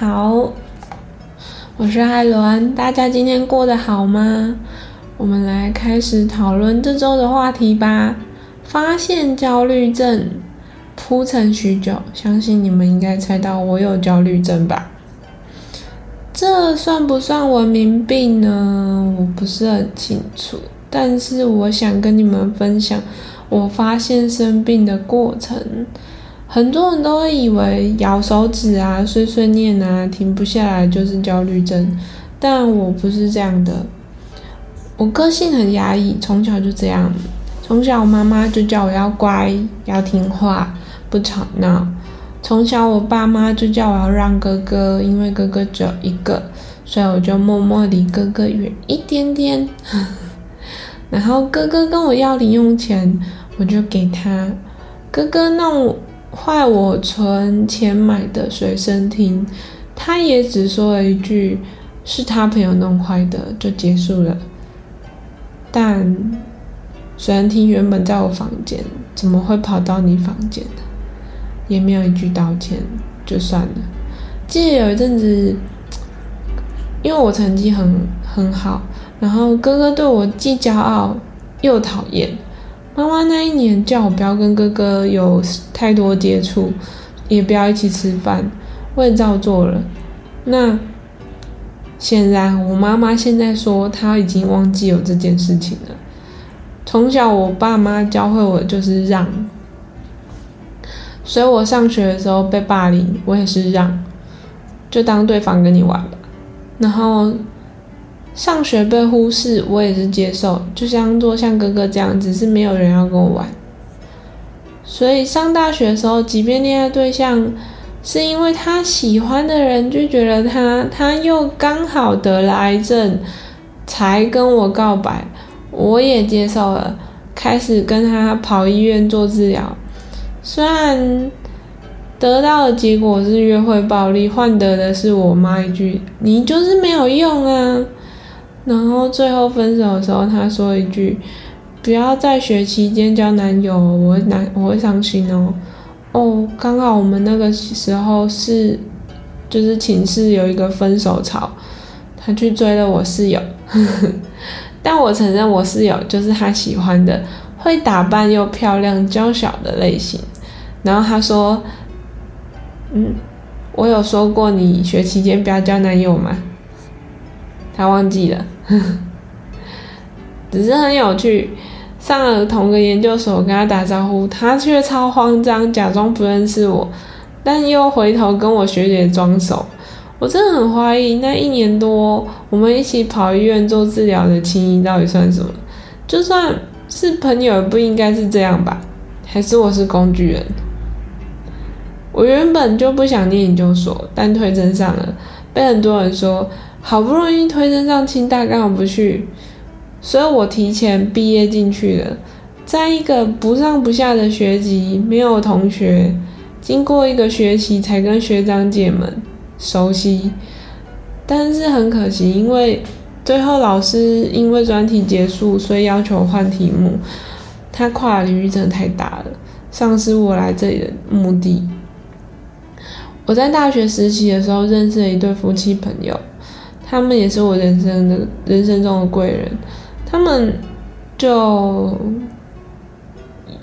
好，我是艾伦，大家今天过得好吗？我们来开始讨论这周的话题吧。发现焦虑症，铺陈许久，相信你们应该猜到我有焦虑症吧？这算不算文明病呢？我不是很清楚，但是我想跟你们分享我发现生病的过程。很多人都会以为咬手指啊、碎碎念啊、停不下来就是焦虑症，但我不是这样的。我个性很压抑，从小就这样。从小我妈妈就叫我要乖、要听话、不吵闹。从小我爸妈就叫我要让哥哥，因为哥哥只有一个，所以我就默默离哥哥远一点点。然后哥哥跟我要零用钱，我就给他。哥哥弄。坏我存钱买的随身听，他也只说了一句是他朋友弄坏的就结束了。但随身听原本在我房间，怎么会跑到你房间呢？也没有一句道歉，就算了。记得有一阵子，因为我成绩很很好，然后哥哥对我既骄傲又讨厌。妈妈那一年叫我不要跟哥哥有太多接触，也不要一起吃饭，我也照做了。那显然，我妈妈现在说她已经忘记有这件事情了。从小我爸妈教会我就是让，所以我上学的时候被霸凌，我也是让，就当对方跟你玩吧。然后。上学被忽视，我也是接受，就像做像哥哥这样，只是没有人要跟我玩。所以上大学的时候，即便恋爱对象是因为他喜欢的人拒绝了他，他又刚好得了癌症，才跟我告白，我也接受了，开始跟他跑医院做治疗。虽然得到的结果是约会暴力，换得的是我妈一句“你就是没有用啊”。然后最后分手的时候，他说一句：“不要在学期间交男友，我会难，我会伤心哦。”哦，刚好我们那个时候是，就是寝室有一个分手潮，他去追了我室友，但我承认我室友就是他喜欢的，会打扮又漂亮、娇小的类型。然后他说：“嗯，我有说过你学期间不要交男友吗？”他忘记了，只是很有趣。上了同个研究所，跟他打招呼，他却超慌张，假装不认识我，但又回头跟我学姐装熟。我真的很怀疑，那一年多我们一起跑医院做治疗的情谊到底算什么？就算是朋友，也不应该是这样吧？还是我是工具人？我原本就不想念研究所，但推甄上了，被很多人说。好不容易推升上清大，刚好不去，所以我提前毕业进去了。在一个不上不下的学籍，没有同学，经过一个学期才跟学长姐们熟悉。但是很可惜，因为最后老师因为专题结束，所以要求换题目。他跨领域真的太大了，丧失我来这里的目的。我在大学实习的时候认识了一对夫妻朋友。他们也是我人生的人生中的贵人，他们就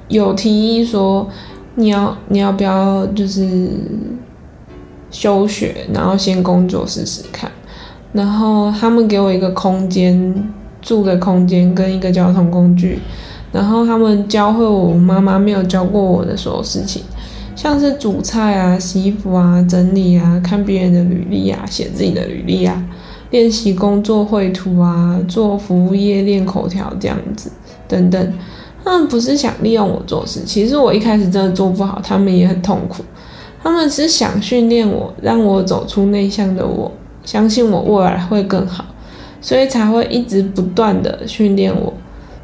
有提议说，你要你要不要就是休学，然后先工作试试看。然后他们给我一个空间住的空间跟一个交通工具，然后他们教会我妈妈没有教过我的所有事情，像是煮菜啊、洗衣服啊、整理啊、看别人的履历啊、写自己的履历啊。练习工作绘图啊，做服务业练口条这样子等等，他们不是想利用我做事，其实我一开始真的做不好，他们也很痛苦。他们是想训练我，让我走出内向的我，相信我未来会更好，所以才会一直不断的训练我。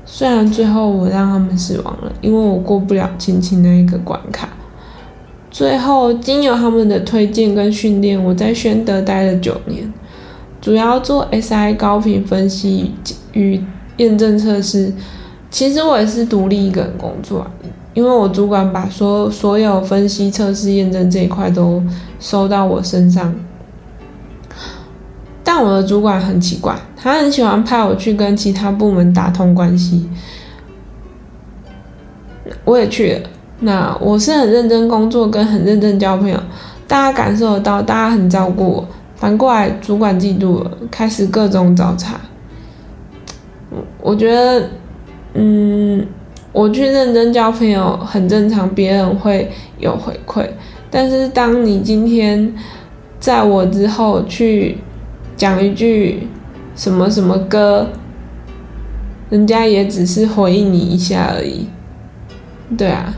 虽然最后我让他们失望了，因为我过不了亲亲那一个关卡。最后经由他们的推荐跟训练，我在宣德待了九年。主要做 SI 高频分析与验证测试，其实我也是独立一个人工作，因为我主管把所所有分析、测试、验证这一块都收到我身上，但我的主管很奇怪，他很喜欢派我去跟其他部门打通关系。我也去了，那我是很认真工作，跟很认真交朋友，大家感受得到，大家很照顾我。反过来，主管嫉妒了，开始各种找茬。我觉得，嗯，我去认真交朋友很正常，别人会有回馈。但是当你今天在我之后去讲一句什么什么歌，人家也只是回应你一下而已。对啊，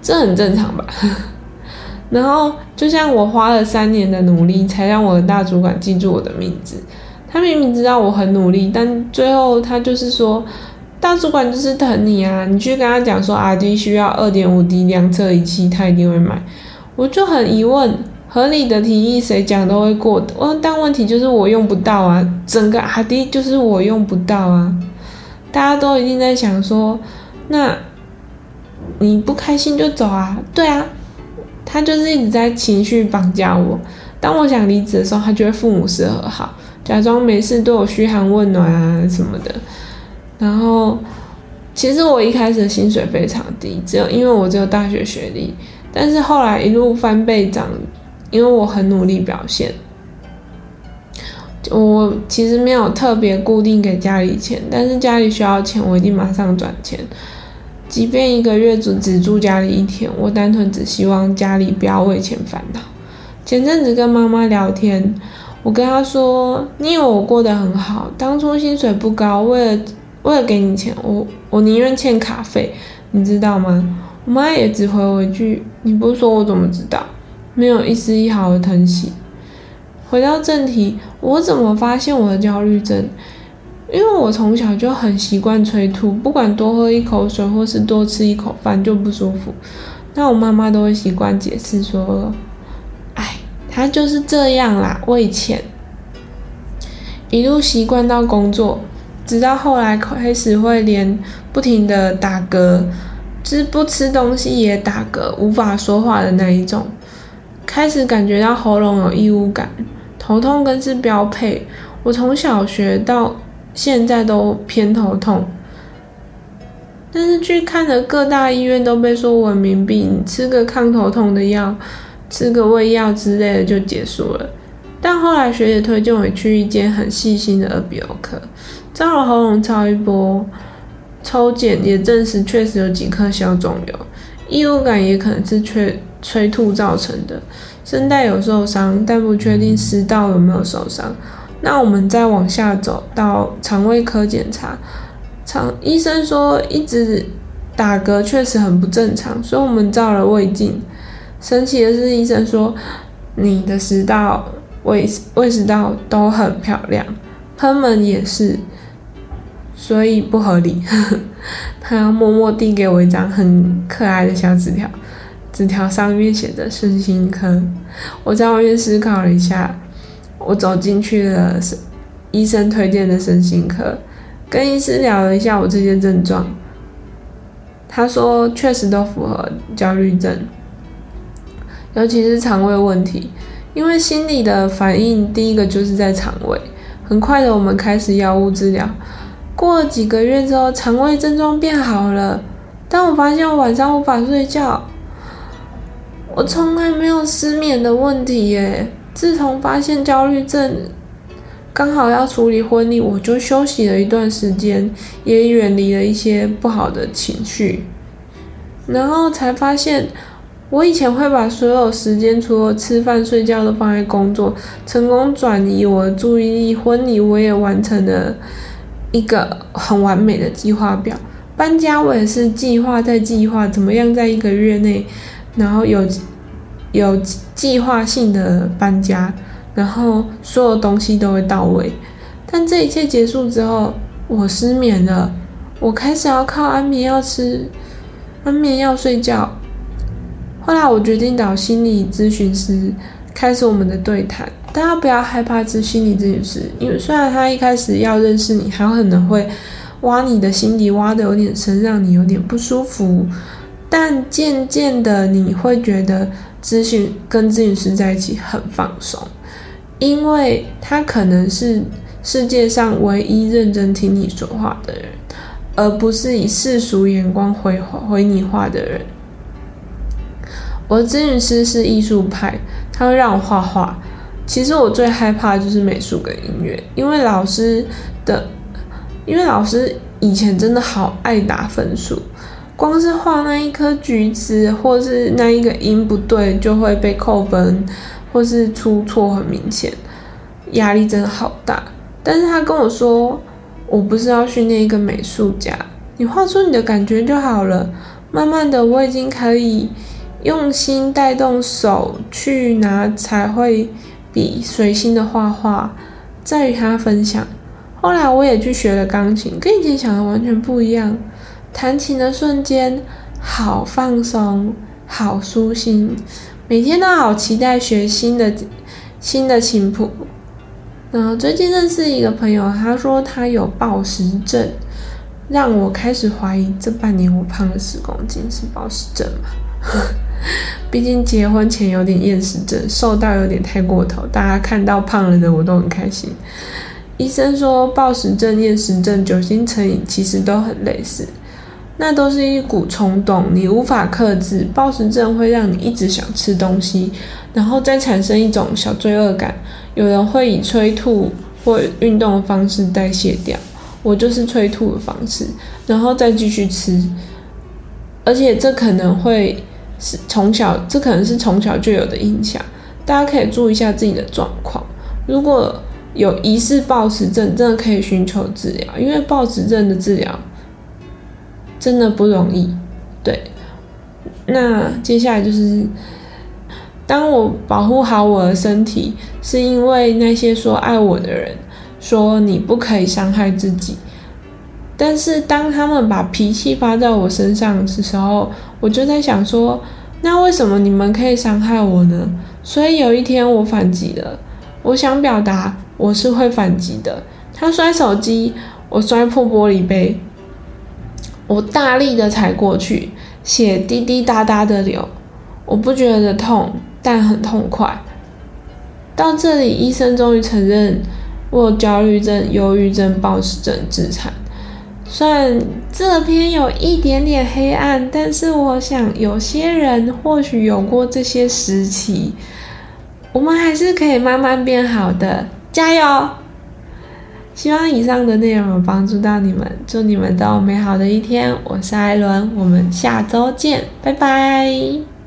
这很正常吧？然后就像我花了三年的努力，才让我的大主管记住我的名字。他明明知道我很努力，但最后他就是说，大主管就是疼你啊！你去跟他讲说，R D 需要二点五 D 量测仪器，他一定会买。我就很疑问，合理的提议谁讲都会过的。但问题就是我用不到啊，整个 R D 就是我用不到啊。大家都一定在想说，那你不开心就走啊？对啊。他就是一直在情绪绑架我。当我想离职的时候，他就会父母是和好，假装没事对我嘘寒问暖啊什么的。然后，其实我一开始的薪水非常低，只有因为我只有大学学历。但是后来一路翻倍涨，因为我很努力表现。我其实没有特别固定给家里钱，但是家里需要钱，我一定马上转钱。即便一个月只只住家里一天，我单纯只希望家里不要为钱烦恼。前阵子跟妈妈聊天，我跟她说：“你以为我过得很好？当初薪水不高，为了为了给你钱，我我宁愿欠卡费，你知道吗？”我妈也只回我一句：“你不说我怎么知道？”没有一丝一毫的疼惜。回到正题，我怎么发现我的焦虑症？因为我从小就很习惯催吐，不管多喝一口水或是多吃一口饭就不舒服。那我妈妈都会习惯解释说：“哎，他就是这样啦，为钱。”一路习惯到工作，直到后来开始会连不停的打嗝，吃不吃东西也打嗝，无法说话的那一种。开始感觉到喉咙有异物感，头痛更是标配。我从小学到。现在都偏头痛，但是去看了各大医院都被说文明病，吃个抗头痛的药，吃个胃药之类的就结束了。但后来学姐推荐我去一间很细心的耳鼻喉科，照了喉咙超一波，抽检也证实确实有几颗小肿瘤，异物感也可能是催催吐造成的，声带有受伤，但不确定食道有没有受伤。那我们再往下走到肠胃科检查，肠医生说一直打嗝确实很不正常，所以我们照了胃镜。神奇的是，医生说你的食道、胃胃食道都很漂亮，喷门也是，所以不合理。他默默递给我一张很可爱的小纸条，纸条上面写着“身心科”。我在外面思考了一下。我走进去了，医生推荐的身心科，跟医师聊了一下我这些症状，他说确实都符合焦虑症，尤其是肠胃问题，因为心理的反应第一个就是在肠胃。很快的，我们开始药物治疗，过了几个月之后，肠胃症状变好了，但我发现我晚上无法睡觉，我从来没有失眠的问题耶。自从发现焦虑症，刚好要处理婚礼，我就休息了一段时间，也远离了一些不好的情绪，然后才发现，我以前会把所有时间，除了吃饭睡觉，都放在工作，成功转移我的注意力。婚礼我也完成了一个很完美的计划表，搬家我也是计划在计划，怎么样在一个月内，然后有。有计划性的搬家，然后所有东西都会到位。但这一切结束之后，我失眠了，我开始要靠安眠药吃安眠药睡觉。后来我决定找心理咨询师开始我们的对谈。大家不要害怕咨心理咨询师，因为虽然他一开始要认识你，他可能会挖你的心底挖的有点深，让你有点不舒服。但渐渐的，你会觉得。咨询跟咨询师在一起很放松，因为他可能是世界上唯一认真听你说话的人，而不是以世俗眼光回回你话的人。我的咨询师是艺术派，他会让我画画。其实我最害怕就是美术跟音乐，因为老师的，因为老师以前真的好爱打分数，光是画那一颗橘子，或是那一个音不对，就会被扣分，或是出错很明显，压力真的好大。但是他跟我说，我不是要训练一个美术家，你画出你的感觉就好了。慢慢的，我已经可以用心带动手去拿彩绘。笔随心的画画，在与他分享。后来我也去学了钢琴，跟以前想的完全不一样。弹琴的瞬间，好放松，好舒心。每天都好期待学新的新的琴谱。然后最近认识一个朋友，他说他有暴食症，让我开始怀疑这半年我胖了十公斤是暴食症吗？毕竟结婚前有点厌食症，瘦到有点太过头，大家看到胖了的我都很开心。医生说暴食症、厌食症、酒精成瘾其实都很类似，那都是一股冲动，你无法克制。暴食症会让你一直想吃东西，然后再产生一种小罪恶感。有人会以催吐或运动的方式代谢掉，我就是催吐的方式，然后再继续吃，而且这可能会。是从小，这可能是从小就有的影响。大家可以注意一下自己的状况。如果有疑似暴食症，真的可以寻求治疗，因为暴食症的治疗真的不容易。对，那接下来就是，当我保护好我的身体，是因为那些说爱我的人说你不可以伤害自己。但是当他们把脾气发在我身上的时候，我就在想说，那为什么你们可以伤害我呢？所以有一天我反击了，我想表达我是会反击的。他摔手机，我摔破玻璃杯，我大力的踩过去，血滴滴答答的流，我不觉得痛，但很痛快。到这里，医生终于承认我有焦虑症、忧郁症、暴食症、自残。虽然这篇有一点点黑暗，但是我想有些人或许有过这些时期，我们还是可以慢慢变好的，加油！希望以上的内容有帮助到你们，祝你们都有美好的一天。我是艾伦，我们下周见，拜拜。